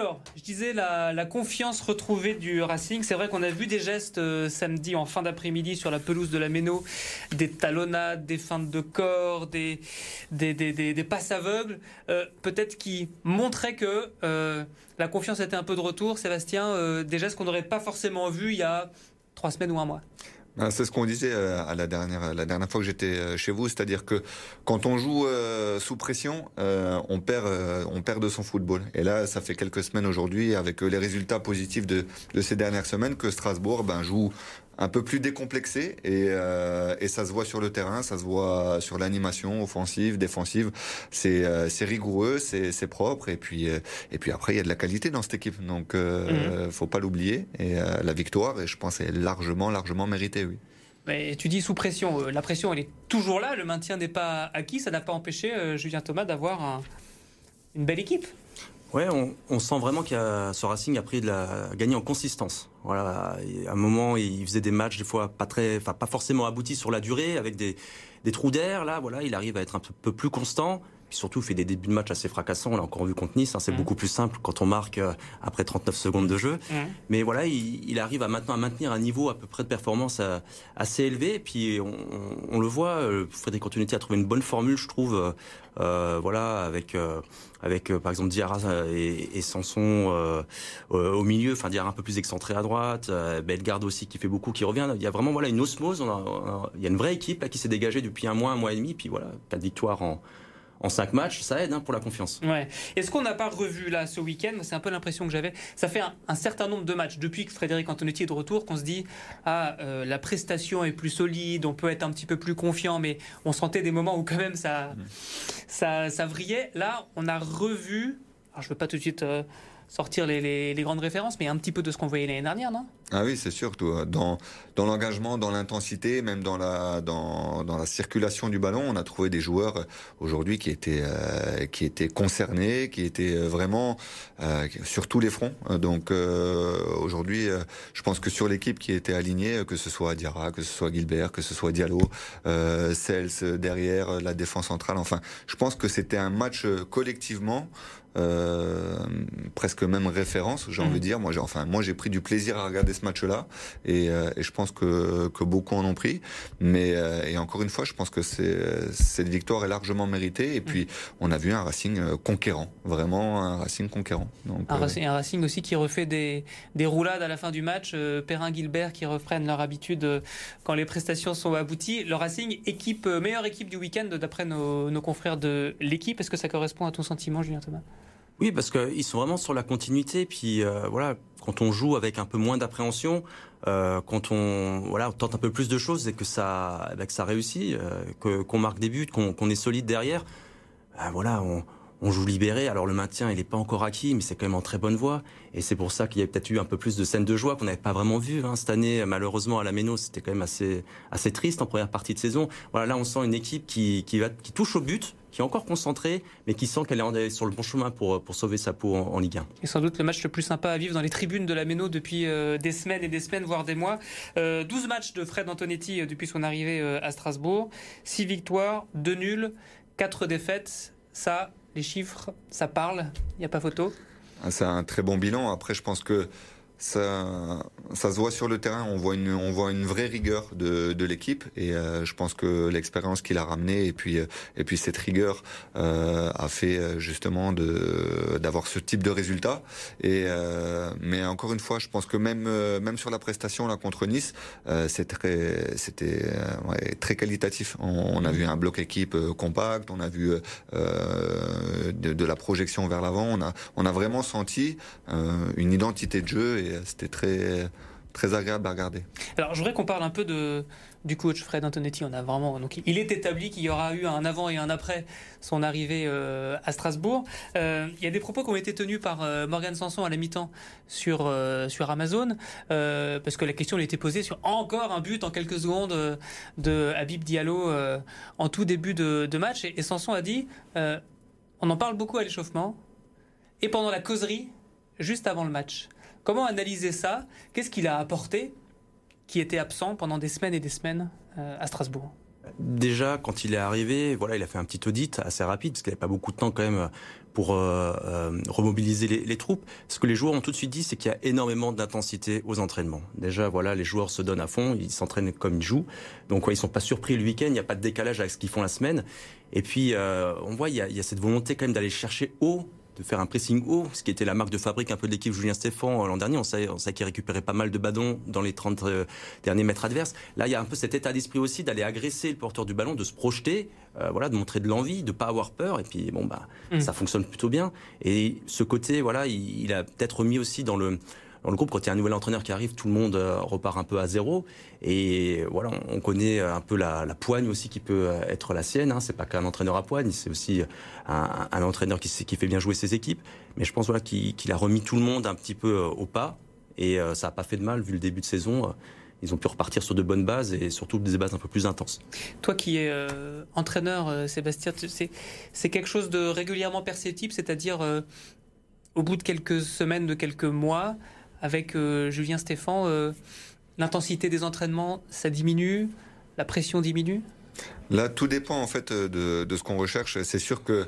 Alors, je disais la, confiance retrouvée du Racing. C'est vrai qu'on a vu des gestes euh, samedi en fin d'après-midi sur la pelouse de la Méno, des talonnades, des feintes de corps, des, passes aveugles, euh, peut-être qui montraient que euh, la confiance était un peu de retour. Sébastien, des gestes qu'on n'aurait pas forcément vus il y a trois semaines ou un mois. Ah, c'est ce qu'on disait euh, à la dernière, la dernière fois que j'étais euh, chez vous, c'est-à-dire que quand on joue euh, sous pression, on perd, on perd de son football. Et là, ça fait quelques semaines aujourd'hui, avec les résultats positifs de, de ces dernières semaines, que Strasbourg ben, joue un peu plus décomplexé et, euh, et, ça se voit sur le terrain, ça se voit sur l'animation offensive, défensive. C'est euh, rigoureux, c'est propre et puis euh, et puis après il y a de la qualité dans cette équipe, donc mhm. faut pas l'oublier. Et la victoire, et je pense, est largement largement méritée, oui. Mais tu dis sous pression, la pression elle est toujours là, le maintien n'est pas acquis, ça n'a pas empêché Julien Thomas d'avoir un, une belle équipe. Ouais, on, sent vraiment qu'il ce Racing a pris de la gagné en consistance. Voilà, à un moment, il faisait des matchs des fois pas très, enfin pas forcément aboutis sur la durée, avec des, des trous d'air. Là, voilà, il arrive à être un peu plus constant. Puis surtout, il fait des débuts de match assez fracassants. On l'a encore vu contre Nice. Hein, c'est mmh. beaucoup plus simple quand on marque euh, après 39 secondes de jeu. Mmh. Mais voilà, il, arrive à maintenant à maintenir un niveau à peu près de performance euh, assez élevé. Et puis on, le voit, euh, Frédéric Antonetti a trouvé une bonne formule, je trouve. voilà, avec avec par exemple Diarra et, et Sanson au milieu, enfin Diarra un peu plus excentré à droite, Bellegarde aussi qui fait beaucoup, qui revient. Il y a vraiment voilà une osmose. il y a une vraie équipe là qui s'est dégagée depuis un mois, un mois et demi. Puis voilà, pas de victoire en en cinq matchs, ça aide hein, pour la confiance. Ouais. Est-ce qu'on n'a pas revu là ce week-end? C'est un peu l'impression que j'avais. Ça fait un, certain nombre de matchs depuis que Frédéric Antonetti est de retour qu'on se dit ah euh, la prestation est plus solide, on peut être un petit peu plus confiant, mais on sentait des moments où quand même ça, mmh. ça, ça vrillait. Là, on a revu. Alors je veux pas tout de suite. Euh, sortir les, grandes références, mais un petit peu de ce qu'on voyait l'année dernière, non? Ah oui, c'est sûr. Dans, dans l'engagement, dans l'intensité, même dans la, circulation du ballon, on a trouvé des joueurs euh, aujourd'hui qui étaient, euh, qui étaient concernés, qui étaient euh, vraiment sur tous les fronts. Donc aujourd'hui, je pense que sur l'équipe qui était alignée, que ce soit Diarra, que ce soit Gilbert, que ce soit Diallo, Cels derrière, la défense centrale, enfin, je pense que c'était un match collectivement euh, presque même référence, j'ai envie de mm. dire. Moi, j'ai, enfin, moi, j'ai pris du plaisir à regarder ce match-là, et, euh, et, je pense que, que beaucoup en ont pris. Mais euh, et encore une fois, je pense que cette victoire est largement méritée. Et puis, on a vu un Racing conquérant, vraiment un Racing conquérant. Donc, un, racing, un Racing aussi qui refait des, des roulades à la fin du match. Perrin, Gilbert qui reprennent leur habitude quand les prestations sont abouties. Le Racing équipe meilleure équipe du week-end d'après nos, nos confrères de l'équipe. Est-ce que ça correspond à ton sentiment, Julien Thomas? Oui, parce qu'ils sont vraiment sur la continuité. Puis euh, voilà, quand on joue avec un peu moins d'appréhension, euh, quand on voilà, on tente un peu plus de choses et que ça, bah, que ça réussit, euh, que qu'on marque des buts, qu'on est solide derrière, bah, voilà, on, on joue libéré. Alors le maintien, il n'est pas encore acquis, mais c'est quand même en très bonne voie. Et c'est pour ça qu'il y a peut-être eu un peu plus de scènes de joie qu'on n'avait pas vraiment vues hein. cette année. Malheureusement, à la Méno, c'était quand même assez triste en première partie de saison. Voilà, là, on sent une équipe qui touche au but, qui est encore concentrée, mais qui sent qu'elle est sur le bon chemin pour sauver sa peau en, Ligue 1. Et sans doute le match le plus sympa à vivre dans les tribunes de la Méno depuis euh, des semaines et des semaines, voire des mois. Euh, 12 matchs de Fred Antonetti euh, depuis son arrivée euh, à Strasbourg, 6 victoires, 2 nuls, 4 défaites. Ça, les chiffres, ça parle, il n'y a pas photo. Ah, c'est un très bon bilan. Après, je pense que ça, ça se voit sur le terrain. On voit une, on voit une vraie rigueur de, de l'équipe et euh, je pense que l'expérience qu'il a ramenée et puis et puis cette rigueur euh, a fait euh, justement d'avoir ce type de résultat. Et euh, mais encore une fois, je pense que même euh, même sur la prestation là contre Nice, c'est très c'était très qualitatif. On, a vu un bloc équipe compact, on a vu de, la projection vers l'avant. On a on a vraiment senti une identité de jeu c'était très très agréable à regarder. Alors, je voudrais qu'on parle un peu du coach Fred Antonetti. On a vraiment, donc, il est établi qu'il y aura eu un avant et un après son arrivée euh, à Strasbourg. Euh, il y a des propos qui ont été tenus par euh, Morgan Sanson à la mi-temps sur sur Amazon, parce que la question lui était posée sur encore un but en quelques secondes de Habib Diallo en tout début de, de match, et, et Sanson a dit, on en parle beaucoup à l'échauffement et pendant la causerie juste avant le match. Comment analyser ça? Qu'est-ce qu'il a apporté qui était absent pendant des semaines et des semaines euh, à Strasbourg? Déjà, quand il est arrivé, voilà, il a fait un petit audit assez rapide parce qu'il n'avait pas beaucoup de temps quand même pour euh, euh, remobiliser les, troupes. Ce que les joueurs ont tout de suite dit, c'est qu'il y a énormément d'intensité aux entraînements. Déjà, voilà, les joueurs se donnent à fond, ils s'entraînent comme ils jouent. Donc, ouais, ils sont pas surpris le week-end, il n'y a pas de décalage avec ce qu'ils font la semaine. Et puis, on voit, il y, a, il y a cette volonté quand même d'aller chercher haut de faire un pressing haut, ce qui était la marque de fabrique un peu de l'équipe Julien Stéphan euh, l'an dernier. On sait, on sait qu'il récupérait pas mal de ballons dans les 30 euh, derniers mètres adverses. Là, il y a un peu cet état d'esprit aussi d'aller agresser le porteur du ballon, de se projeter, euh, voilà, de montrer de l'envie, de pas avoir peur. Et puis, bon, bah, mm. ça fonctionne plutôt bien. Et ce côté, voilà, il, il a peut-être mis aussi dans le dans le groupe, quand il y a un nouvel entraîneur qui arrive, tout le monde euh, repart un peu à zéro. Et voilà, on connaît un peu la, poigne aussi qui peut euh, être la sienne. Hein. C'est pas qu'un entraîneur à poigne, c'est aussi un, entraîneur qui, fait bien jouer ses équipes. Mais je pense voilà qu'il qu a remis tout le monde un petit peu euh, au pas. Et ça n'a pas fait de mal vu le début de saison ils ont pu repartir sur de bonnes bases et surtout des bases un peu plus intenses. Toi qui es euh, entraîneur, euh, Sébastien, c'est quelque chose de régulièrement perceptible, c'est-à-dire euh, au bout de quelques semaines, de quelques mois, avec euh, Julien Stéphan, euh, l'intensité des entraînements, ça diminue, la pression diminue? Là, tout dépend en fait de, de ce qu'on recherche. C'est sûr que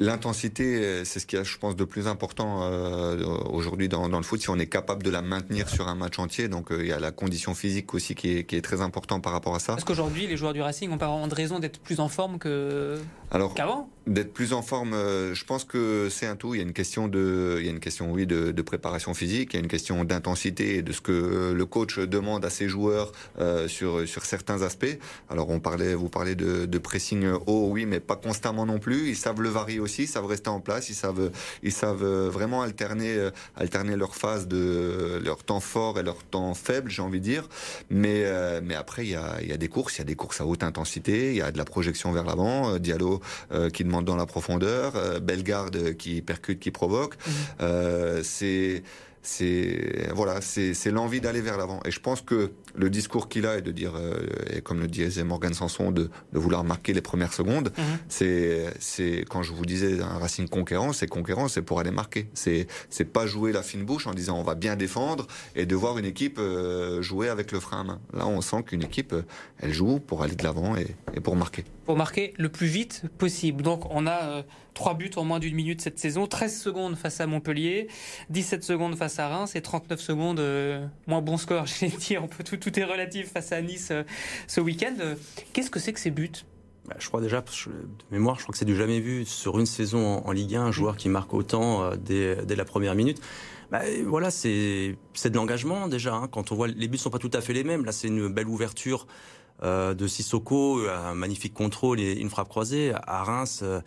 L'intensité, c'est ce qui est, je pense, de plus important euh, aujourd'hui dans, dans, le foot. Si on est capable de la maintenir sur un match entier, donc euh, il y a la condition physique aussi qui est, qui est très important par rapport à ça. Parce qu'aujourd'hui, les joueurs du Racing n'ont pas vraiment de raison d'être plus en forme que alors qu'avant. D'être plus en forme, euh, je pense que c'est un tout. Il y a une question de, il y a une question oui de, de préparation physique, il y a une question d'intensité et de ce que le coach demande à ses joueurs euh, sur sur certains aspects. Alors on parlait, vous parlez de, de pressing haut, oui, mais pas constamment non plus. Ils savent le varier aussi aussi, ils savent rester en place, ils savent, ils savent vraiment alterner, euh, alterner leur phase de leur temps fort et leur temps faible, j'ai envie de dire. Mais, euh, mais après, il y a, y a des courses, il y a des courses à haute intensité, il y a de la projection vers l'avant, euh, Diallo qui demande dans la profondeur, Bellegarde qui percute, qui provoque. Mmh. c'est c'est voilà, c'est l'envie d'aller vers l'avant. Et je pense que le discours qu'il a est de dire, euh, et comme le disait Morgan Sanson, de, de vouloir marquer les premières secondes. Mm -hmm. C'est quand je vous disais un Racing conquérant, c'est conquérant, c'est pour aller marquer. C'est c'est pas jouer la fine bouche en disant on va bien défendre et de voir une équipe euh, jouer avec le frein à main. Là, on sent qu'une équipe, euh, elle joue pour aller de l'avant et, et, pour marquer. Pour marquer le plus vite possible. Donc on a euh, trois buts en moins d'une minute cette saison, 13 secondes face à Montpellier, 17 secondes face à Reims et 39 secondes moins bon score. J'ai dit, on peut tout, tout est relatif face à Nice euh, ce week-end. Qu'est-ce que c'est que ces buts? Bah, je crois déjà, de mémoire, je crois que c'est du jamais vu sur une saison en, Ligue 1, un joueur qui marque autant euh, dès, dès, la première minute. Bah, voilà, c'est de l'engagement déjà. Hein. Quand on voit les buts sont pas tout à fait les mêmes. Là, c'est une belle ouverture euh, de Sissoko, un magnifique contrôle et une frappe croisée. À Reims, euh,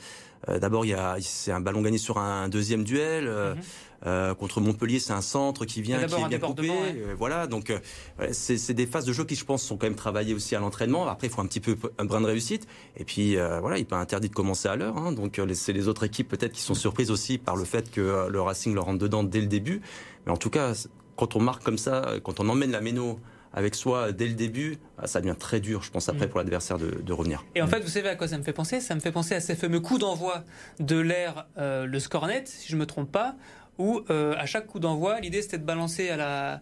d'abord, c'est un ballon gagné sur un deuxième duel. Mm -hmm. Euh, contre Montpellier, c'est un centre qui vient, qui est bien coupé. Ouais. Euh, voilà, donc euh, c'est des phases de jeu qui, je pense, sont quand même travaillées aussi à l'entraînement. Après, il faut un petit peu un brin de réussite. Et puis, euh, voilà, il n'est pas interdit de commencer à l'heure. Hein, donc, c'est les autres équipes peut-être qui sont surprises aussi par le fait que le Racing leur rentre dedans dès le début. Mais en tout cas, quand on marque comme ça, quand on emmène la méno avec soi dès le début, ah, ça devient très dur, je pense, après mm. pour l'adversaire de, de, revenir. Et en fait, vous savez à quoi ça me fait penser? Ça me fait penser à ces fameux coups d'envoi de l'air, euh, le scornet, si je ne me trompe pas, où euh, à chaque coup d'envoi, l'idée c'était de balancer à la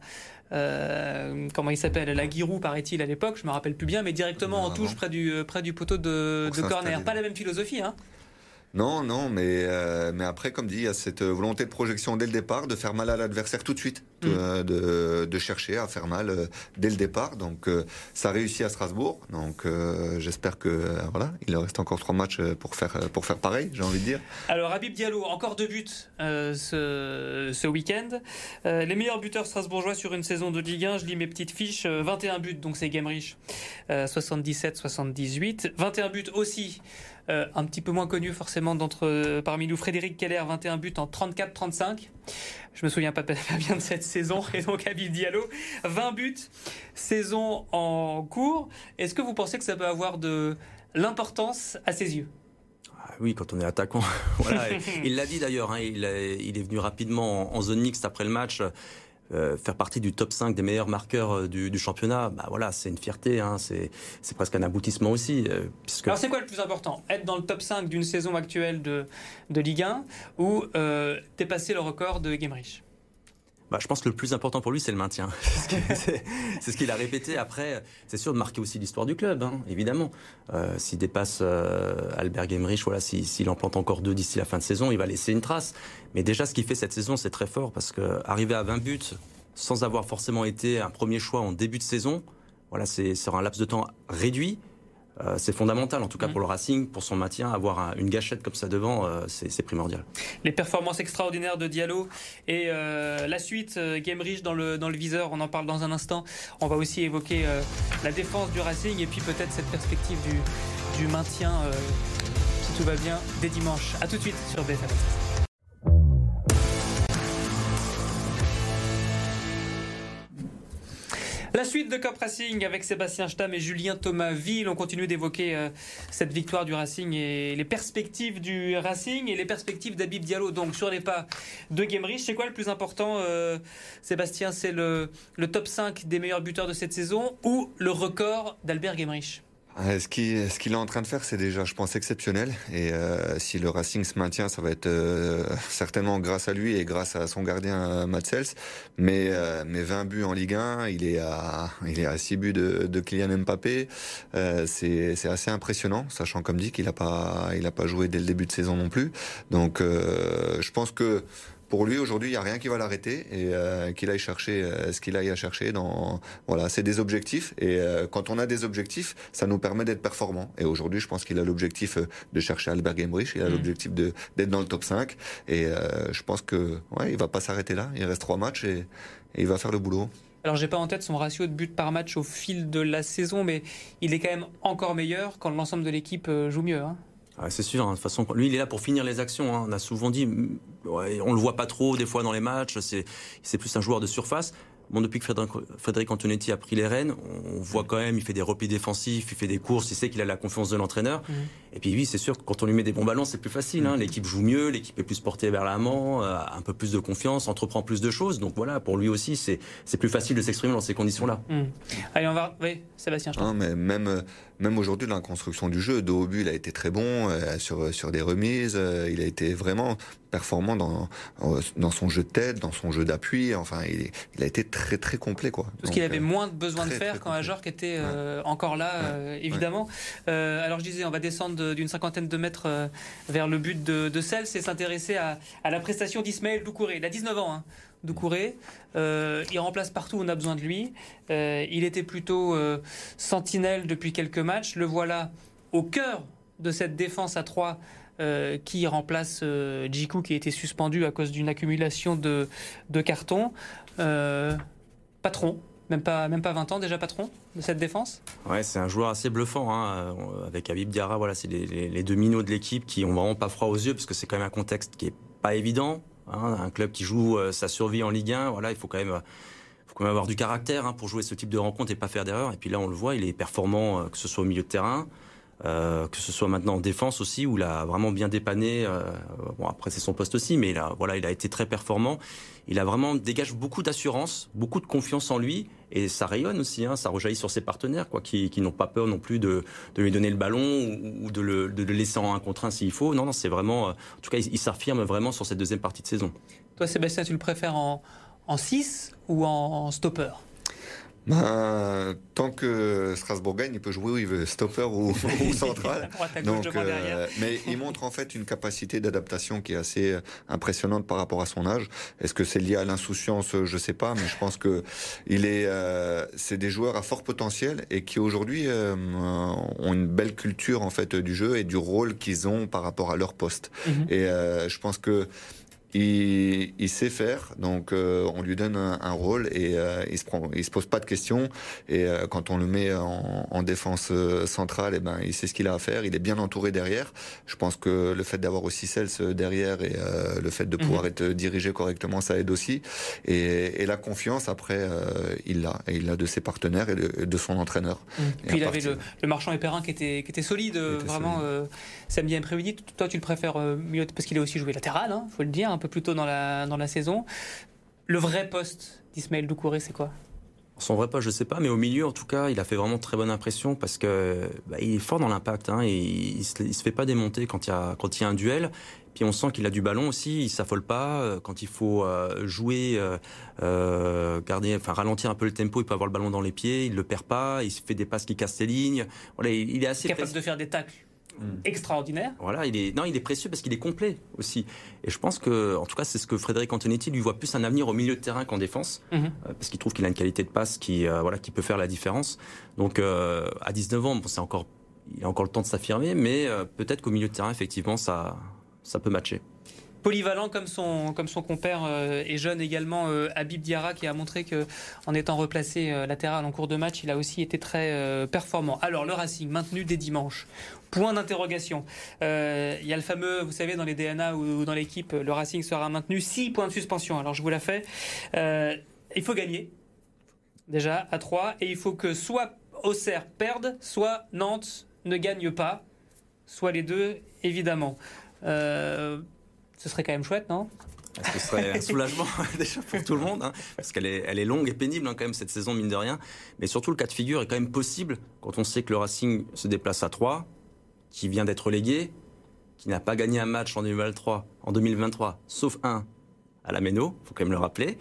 euh, comment il s'appelle la Giroud paraît-il à l'époque, je me rappelle plus bien, mais directement en touche près du près du poteau de, de corner. Pas la même philosophie, hein non, non, mais, euh, mais après, comme dit, il y a cette volonté de projection dès le départ, de faire mal à l'adversaire tout de suite, de, mm. de, de, chercher à faire mal euh, dès le départ. Donc, euh, ça réussit à Strasbourg. Donc, j'espère que voilà, il reste encore trois matchs pour faire pour faire pareil, j'ai envie de dire. Alors, Habib Diallo, encore deux buts ce, ce week-end. les meilleurs buteurs strasbourgeois sur une saison de Ligue 1, je lis mes petites fiches, 21 buts, donc c'est Gamerich, 77-78. 21 buts aussi. Euh, un petit peu moins connu forcément d'entre euh, parmi nous. Frédéric Keller 21 buts en 34-35 je me souviens pas bien de cette saison. Et donc Habib Diallo 20 buts saison en cours. Est-ce que vous pensez que ça peut avoir de l'importance à ses yeux? Ah oui, quand on est attaquant, voilà. il l'a dit d'ailleurs, hein, il, il, est venu rapidement en, en zone mixte après le match. Euh, faire partie du top 5 des meilleurs marqueurs euh, du, championnat, bah voilà, c'est une fierté, hein, c'est presque un aboutissement aussi. Euh. Alors c'est quoi le plus important? Être dans le top 5 d'une saison actuelle de, de Ligue 1 ou dépasser le record de Gamerich? Bah, je pense que le plus important pour lui, c'est le maintien. c'est ce qu'il a répété. Après, c'est sûr de marquer aussi l'histoire du club, hein, évidemment. Euh, s'il dépasse euh, Albert Gemrich, voilà, s'il en plante encore deux d'ici la fin de saison, il va laisser une trace. Mais déjà, ce qu'il fait cette saison, c'est très fort parce que arriver à 20 buts sans avoir forcément été un premier choix en début de saison, voilà, c'est sur un laps de temps réduit. Euh, c'est fondamental, en tout cas mm. pour le Racing, pour son maintien, avoir une gâchette comme ça devant, euh, c'est primordial. Les performances extraordinaires de Diallo et euh, la suite, Game Rich dans le, dans le viseur, on en parle dans un instant. On va aussi évoquer la défense du Racing et puis peut-être cette perspective du, du maintien, si tout va bien, dès dimanche. A tout de suite sur BFM. La suite de Cop Racing avec Sébastien Stam et Julien Thomas Ville. On continue d'évoquer euh, cette victoire du Racing et les perspectives du Racing et les perspectives d'Abib Diallo. Donc sur les pas de Gamerich, c'est quoi le plus important, euh, Sébastien? C'est le, le, top 5 des meilleurs buteurs de cette saison ou le record d'Albert Gamerich? Euh, ce qu'il est en train de faire, c'est déjà, je pense, exceptionnel. Et euh, si le Racing se maintient, ça va être euh, certainement grâce à lui et grâce à son gardien Matsels. Mais, mais 20 buts en Ligue 1, il est à, il est à 6 buts de, Kylian Mbappé. c'est assez impressionnant, sachant comme dit qu'il n'a pas, pas joué dès le début de saison non plus. Donc, je pense que pour lui aujourd'hui, il n'y a rien qui va l'arrêter et euh, qu'il aille chercher euh, ce qu'il aille à chercher. Dans voilà, c'est des objectifs et euh, quand on a des objectifs, ça nous permet d'être performant. Et aujourd'hui, je pense qu'il a l'objectif de chercher Albert Gambrich, il a mm. l'objectif de d'être dans le top 5 et je pense que ouais, il va pas s'arrêter là. Il reste trois matchs et, il va faire le boulot. Alors j'ai pas en tête son ratio de buts par match au fil de la saison, mais il est quand même encore meilleur quand l'ensemble de l'équipe joue mieux. Hein. Ah, c'est sûr, hein, de toute façon, lui il est là pour finir les actions. Hein. On a souvent dit, on le voit pas trop des fois dans les matchs, c'est plus un joueur de surface. Bon, depuis que Frédéric Antonetti a pris les rênes, on voit quand même, il fait des replis défensifs, il fait des courses, il sait qu'il a la confiance de l'entraîneur. Mhm. Et puis oui, c'est sûr que quand on lui met des bons ballons, c'est plus facile. Hein. Mhm. L'équipe joue mieux, l'équipe est plus portée vers l'amant, euh, un peu plus de confiance, entreprend plus de choses. Donc voilà, pour lui aussi, c'est plus facile de s'exprimer dans ces conditions-là. Mhm. Allez, on va. Oui, Sébastien. Non, mais même euh, même aujourd'hui, dans la construction du jeu, but, il a été très bon euh, sur sur des remises. il a été vraiment performant dans dans son jeu de tête, dans son jeu d'appui. Enfin, il, il, a été très très complet quoi. Parce qu'il avait moins de besoin de faire quand Ajorc était encore là, évidemment. alors je disais, on va descendre d'une cinquantaine de mètres euh, vers le but de, de Cels et s'intéresser à, la prestation d'Ismaël Doucouré. Il a 19 ans. Hein. Doucouré. Euh, il remplace partout où on a besoin de lui. Euh, il était plutôt sentinelle depuis quelques matchs. Le voilà au cœur de cette défense à 3 qui remplace Djikou qui a été suspendu à cause d'une accumulation de, cartons. patron, même pas, même pas 20 ans déjà patron de cette défense? Ouais, c'est un joueur assez bluffant. Hein. Euh, avec Habib Diarra, voilà, c'est les, deux minots de l'équipe qui ont vraiment pas froid aux yeux parce que c'est quand même un contexte qui est pas évident. Hein. Un club qui joue euh, sa survie en Ligue 1, voilà, il faut quand même faut quand même avoir du caractère hein, pour jouer ce type de rencontre et pas faire d'erreur. Et puis là, on le voit, il est performant, euh, que ce soit au milieu de terrain, euh, que ce soit maintenant en défense aussi où il a vraiment bien dépanné. Euh, bon après c'est son poste aussi, mais là voilà il a été très performant. Il a vraiment dégage beaucoup d'assurance, beaucoup de confiance en lui et ça rayonne aussi. Hein, ça rejaillit sur ses partenaires quoi, qui, qui n'ont pas peur non plus de, de, lui donner le ballon ou, de, le, de, le, laisser en un contre un s'il faut. Non non c'est vraiment en tout cas il, il s'affirme vraiment sur cette deuxième partie de saison. Toi Sébastien tu le préfères en en 6 ou en stopper? Ben, tant que Strasbourg gagne, il peut jouer où il veut, stopper ou, central. Donc, euh, mais il montre en fait une capacité d'adaptation qui est assez euh, impressionnante par rapport à son âge. Est-ce que c'est lié à l'insouciance? Je sais pas, mais je pense que il est, euh, c'est des joueurs à fort potentiel et qui aujourd'hui ont une belle culture en fait du jeu et du rôle qu'ils ont par rapport à leur poste. Mhm. Et je pense que il, il, sait faire, donc euh, on lui donne un, rôle et euh, il se prend, il se pose pas de questions. Et euh, quand on le met en, en défense centrale, et eh ben il sait ce qu'il a à faire. Il est bien entouré derrière. Je pense que le fait d'avoir aussi Cels derrière et le fait de pouvoir mhm. être dirigé correctement, ça aide aussi. Et, et la confiance après, il l'a, et il l'a de ses partenaires et de, son entraîneur. Mhm. Puis il avait le, le, marchand Perrin qui était qui était solide, vraiment samedi après-midi. Toi, tu le préfères mieux parce qu'il a aussi joué latéral, hein, faut le dire peu plus tôt dans la, dans la saison. Le vrai poste d'Ismaël Doucouré, c'est quoi? Son vrai poste, je sais pas, mais au milieu, en tout cas, il a fait vraiment très bonne impression parce que bah, il est fort dans l'impact. Hein, et il, se, se fait pas démonter quand il y a quand il y a un duel. Puis on sent qu'il a du ballon aussi, il s'affole pas. Euh, quand il faut euh, jouer, euh, garder, enfin ralentir un peu le tempo, il peut avoir le ballon dans les pieds, il le perd pas, il se fait des passes qui cassent ses lignes. Voilà, il, est assez capable de faire des tacles. Extraordinaire. Voilà, il est non, il est précieux parce qu'il est complet aussi. Et je pense que, en tout cas, c'est ce que Frédéric Antonetti lui voit plus un avenir au milieu de terrain qu'en défense, mm-hmm. euh, parce qu'il trouve qu'il a une qualité de passe qui, euh, voilà, qui peut faire la différence. Donc, euh, à 19 ans, c'est encore, il a encore le temps de s'affirmer, mais peut-être qu'au milieu de terrain, effectivement, ça, ça peut matcher polyvalent comme son, compère euh, et jeune également euh, Habib Diarra qui a montré que en étant replacé euh, latéral en cours de match, il a aussi été très performant. Alors le Racing maintenu dès dimanche. Point d'interrogation. Il y a le fameux, vous savez, dans les DNA ou, dans l'équipe, le Racing sera maintenu. 6 points de suspension. Alors je vous la fais. il faut gagner déjà à 3 et il faut que soit Auxerre perde, soit Nantes ne gagne pas, soit les deux évidemment. Ce serait quand même chouette, non? Ce serait un soulagement déjà pour tout le monde, hein, parce qu'elle est, elle est longue et pénible hein, quand même cette saison, mine de rien. Mais surtout, le cas de figure est quand même possible quand on sait que le Racing se déplace à 3, qui vient d'être relégué, qui n'a pas gagné un match en 2023, en 2023 sauf un à la Méno, faut quand même le rappeler,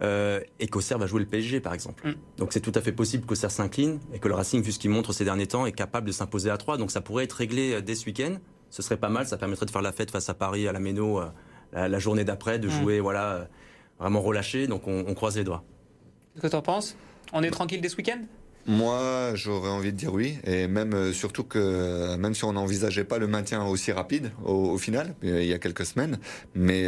euh, et qu'Auxerre va jouer le PSG par exemple. Mm. Donc c'est tout à fait possible qu'Auxerre s'incline et que le Racing, vu ce qu'il montre ces derniers temps, est capable de s'imposer à 3. Donc ça pourrait être réglé euh, dès ce week-end ce serait pas mal. Ça permettrait de faire la fête face à Paris à la Méno euh, la, journée d'après, de jouer voilà euh, vraiment relâché. Donc on, croise les doigts. Qu'est-ce que tu en penses? On est tranquille dès ce week-end? Moi, j'aurais envie de dire oui, et même euh, surtout que même si on n'envisageait pas le maintien aussi rapide au, final, il y a quelques semaines, mais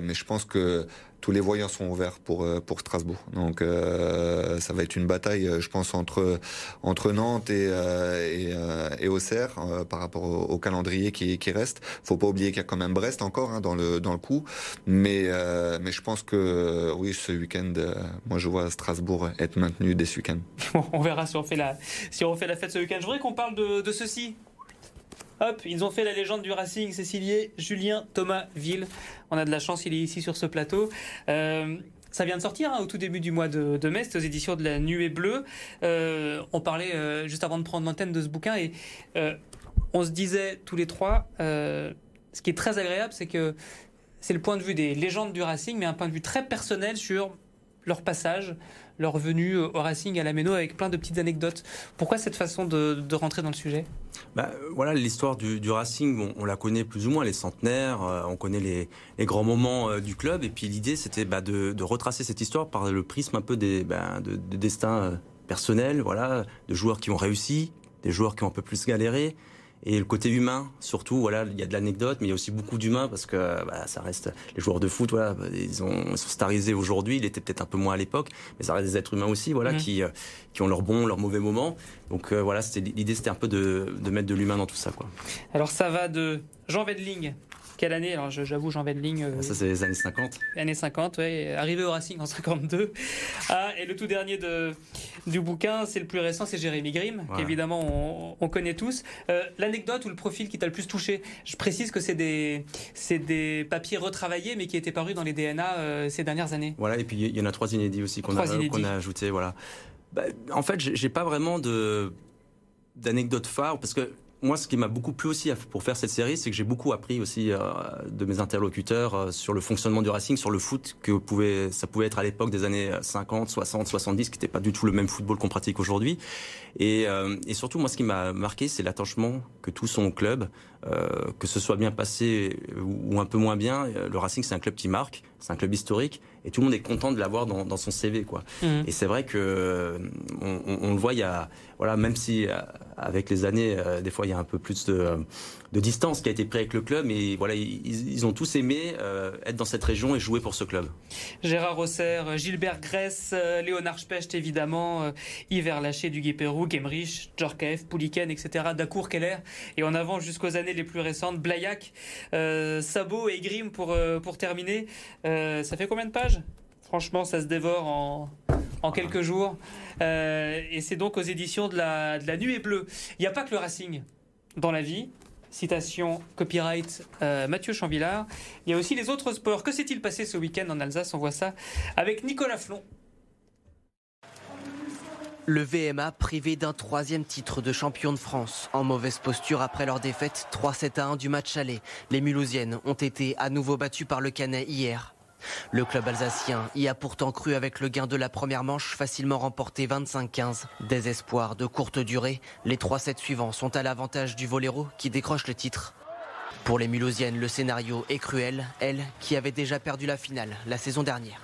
mais je pense que tous les voyants sont ouverts pour euh, pour Strasbourg. Donc euh, ça va être une bataille, je pense, entre entre Nantes et euh, et, et, Auxerre par rapport au, calendrier qui qui reste. Faut pas oublier qu'il y a quand même Brest encore hein, dans le dans le coup, mais mais je pense que oui, ce week-end, moi je vois Strasbourg être maintenu dès ce week-end. on verra si on fait la si on fait la fête ce week-end. Je voudrais qu'on parle de, de ceci. Hop, ils ont fait la légende du Racing, Cécilier, Julien Thomas Ville. On a de la chance, il est ici sur ce plateau. Euh, ça vient de sortir hein, au tout début du mois de, mai, c'était aux éditions de la Nuée Bleue. Euh, on parlait euh, juste avant de prendre l'antenne de ce bouquin et on se disait tous les trois, ce qui est très agréable, c'est que c'est le point de vue des légendes du Racing, mais un point de vue très personnel sur leur passage, leur venue au Racing à la Méno avec plein de petites anecdotes. Pourquoi cette façon de, rentrer dans le sujet? Bah, Voilà, l'histoire du, Racing, on la connaît plus ou moins, les centenaires, euh, on connaît les, grands moments euh, du club. Et puis l'idée, c'était bah, de, retracer cette histoire par le prisme un peu des, bah, de, destin euh, personnel, voilà, de joueurs qui ont réussi, des joueurs qui ont un peu plus galéré, et le côté humain, surtout, voilà, il y a de l'anecdote, mais il y a aussi beaucoup d'humain parce que bah, ça reste les joueurs de foot, voilà, ils, ont, sont starisés aujourd'hui. Il était peut-être un peu moins à l'époque, mais ça reste des êtres humains aussi, voilà, mmh. qui euh, qui ont leurs bons, leurs mauvais moments. Donc euh, voilà, c'était l'idée, c'était un peu de, de mettre de l'humain dans tout ça, quoi. Alors ça va de Jean Vedling quelle année? Alors j'avoue, Jean Vedling. Euh, ça, c'est les années 50. Années 50, oui. Arrivé au Racing en 52. Ah, et le tout dernier de, du bouquin, c'est le plus récent, c'est Jérémy Grimm, qu'évidemment on, connaît tous. Euh, l'anecdote ou le profil qui t'a le plus touché? Je précise que c'est des, des papiers retravaillés, mais qui étaient parus dans les DNA euh, ces dernières années. Voilà, et puis il y en a trois inédits aussi qu'on a, qu'on a ajoutés. Voilà. Bah, en fait, j'ai pas vraiment de d'anecdote phare parce que moi, ce qui m'a beaucoup plu aussi pour faire cette série, c'est que j'ai beaucoup appris aussi euh, de mes interlocuteurs euh, sur le fonctionnement du Racing, sur le foot que ça pouvait être à l'époque des années 50, 60, 70, qui n'était pas du tout le même football qu'on pratique aujourd'hui. Et, euh, et, surtout, moi, ce qui m'a marqué, c'est l'attachement que tous ont au club, que ce soit bien passé ou un peu moins bien. Le Racing, c'est un club qui marque, c'est un club historique, et tout le monde est content de l'avoir dans, dans, son CV, quoi. Mmh. Et c'est vrai que on, on, le voit, il y a voilà, même si euh, avec les années, euh, des fois il y a un peu plus de, de, distance qui a été prise avec le club, mais voilà, ils, ont tous aimé euh, être dans cette région et jouer pour ce club. Gérard Rosser, Gilbert Gress, Léonard Specht évidemment, Yves Laché du Guépérou, Gemrich, Djorkaeff, Pouliken, etc., Dacour, Keller, et en avant jusqu'aux années les plus récentes, Blayac, Sabot et Grim pour, pour terminer. ça fait combien de pages? Franchement, ça se dévore en, en quelques jours. Euh, et c'est donc aux éditions de la, de la Nuée Bleue. Il n'y a pas que le Racing dans la vie. Citation copyright euh, Mathieu Chanvillard. Il y a aussi les autres sports. Que s'est-il passé ce week-end en Alsace? On voit ça avec Nicolas Flon. Le VMA privé d'un troisième titre de champion de France. En mauvaise posture après leur défaite 3-7 à 1 du match aller. Les Mulhousiennes ont été à nouveau battues par le Canet hier. Le club alsacien y a pourtant cru avec le gain de la première manche facilement remporté 25-15. Désespoir de courte durée, les 3 sets suivants sont à l'avantage du Voléro qui décroche le titre. Pour les Mulhousiennes, le scénario est cruel, elles qui avaient déjà perdu la finale la saison dernière.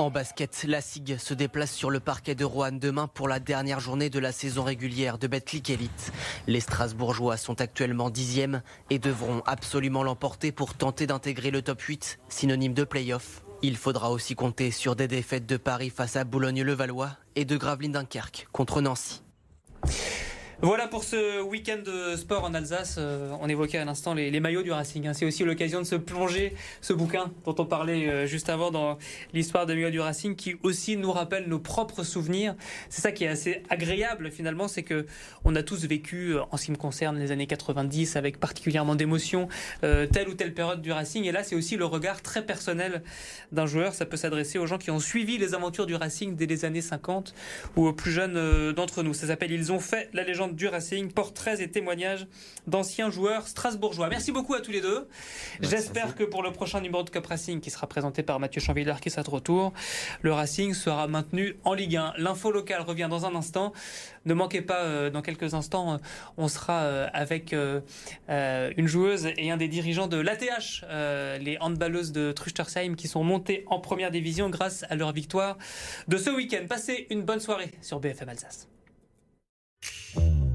En basket, la SIG se déplace sur le parquet de Roanne demain pour la dernière journée de la saison régulière de Betclic Elite. Les Strasbourgeois sont actuellement dixièmes et devront absolument l'emporter pour tenter d'intégrer le top 8, synonyme de play-off. Il faudra aussi compter sur des défaites de Paris face à Boulogne-le-Valois et de Gravelines-Dunkerque contre Nancy. Voilà pour ce week-end de sport en Alsace. Euh, on évoquait à l'instant les, maillots du Racing. Hein. C'est aussi l'occasion de se plonger ce bouquin dont on parlait euh, juste avant dans l'histoire de maillots du Racing, qui aussi nous rappelle nos propres souvenirs. C'est ça qui est assez agréable finalement, c'est que on a tous vécu, euh, en ce qui me concerne, les années 90 avec particulièrement d'émotion telle ou telle période du Racing. Et là, c'est aussi le regard très personnel d'un joueur. Ça peut s'adresser aux gens qui ont suivi les aventures du Racing dès les années 50 ou aux plus jeunes d'entre nous. Ça s'appelle Ils ont fait la légende du Racing, portraits et témoignages d'anciens joueurs strasbourgeois. Merci beaucoup à tous les deux. J'espère que pour le prochain numéro de Cup Racing qui sera présenté par Mathieu Chanvillard qui sera de retour, le Racing sera maintenu en Ligue 1. L'info locale revient dans un instant. Ne manquez pas, euh, dans quelques instants, euh, on sera euh, avec une joueuse et un des dirigeants de l'ATH, les handballeuses de Truchtersheim qui sont montées en première division grâce à leur victoire de ce week-end. Passez une bonne soirée sur BFM Alsace. you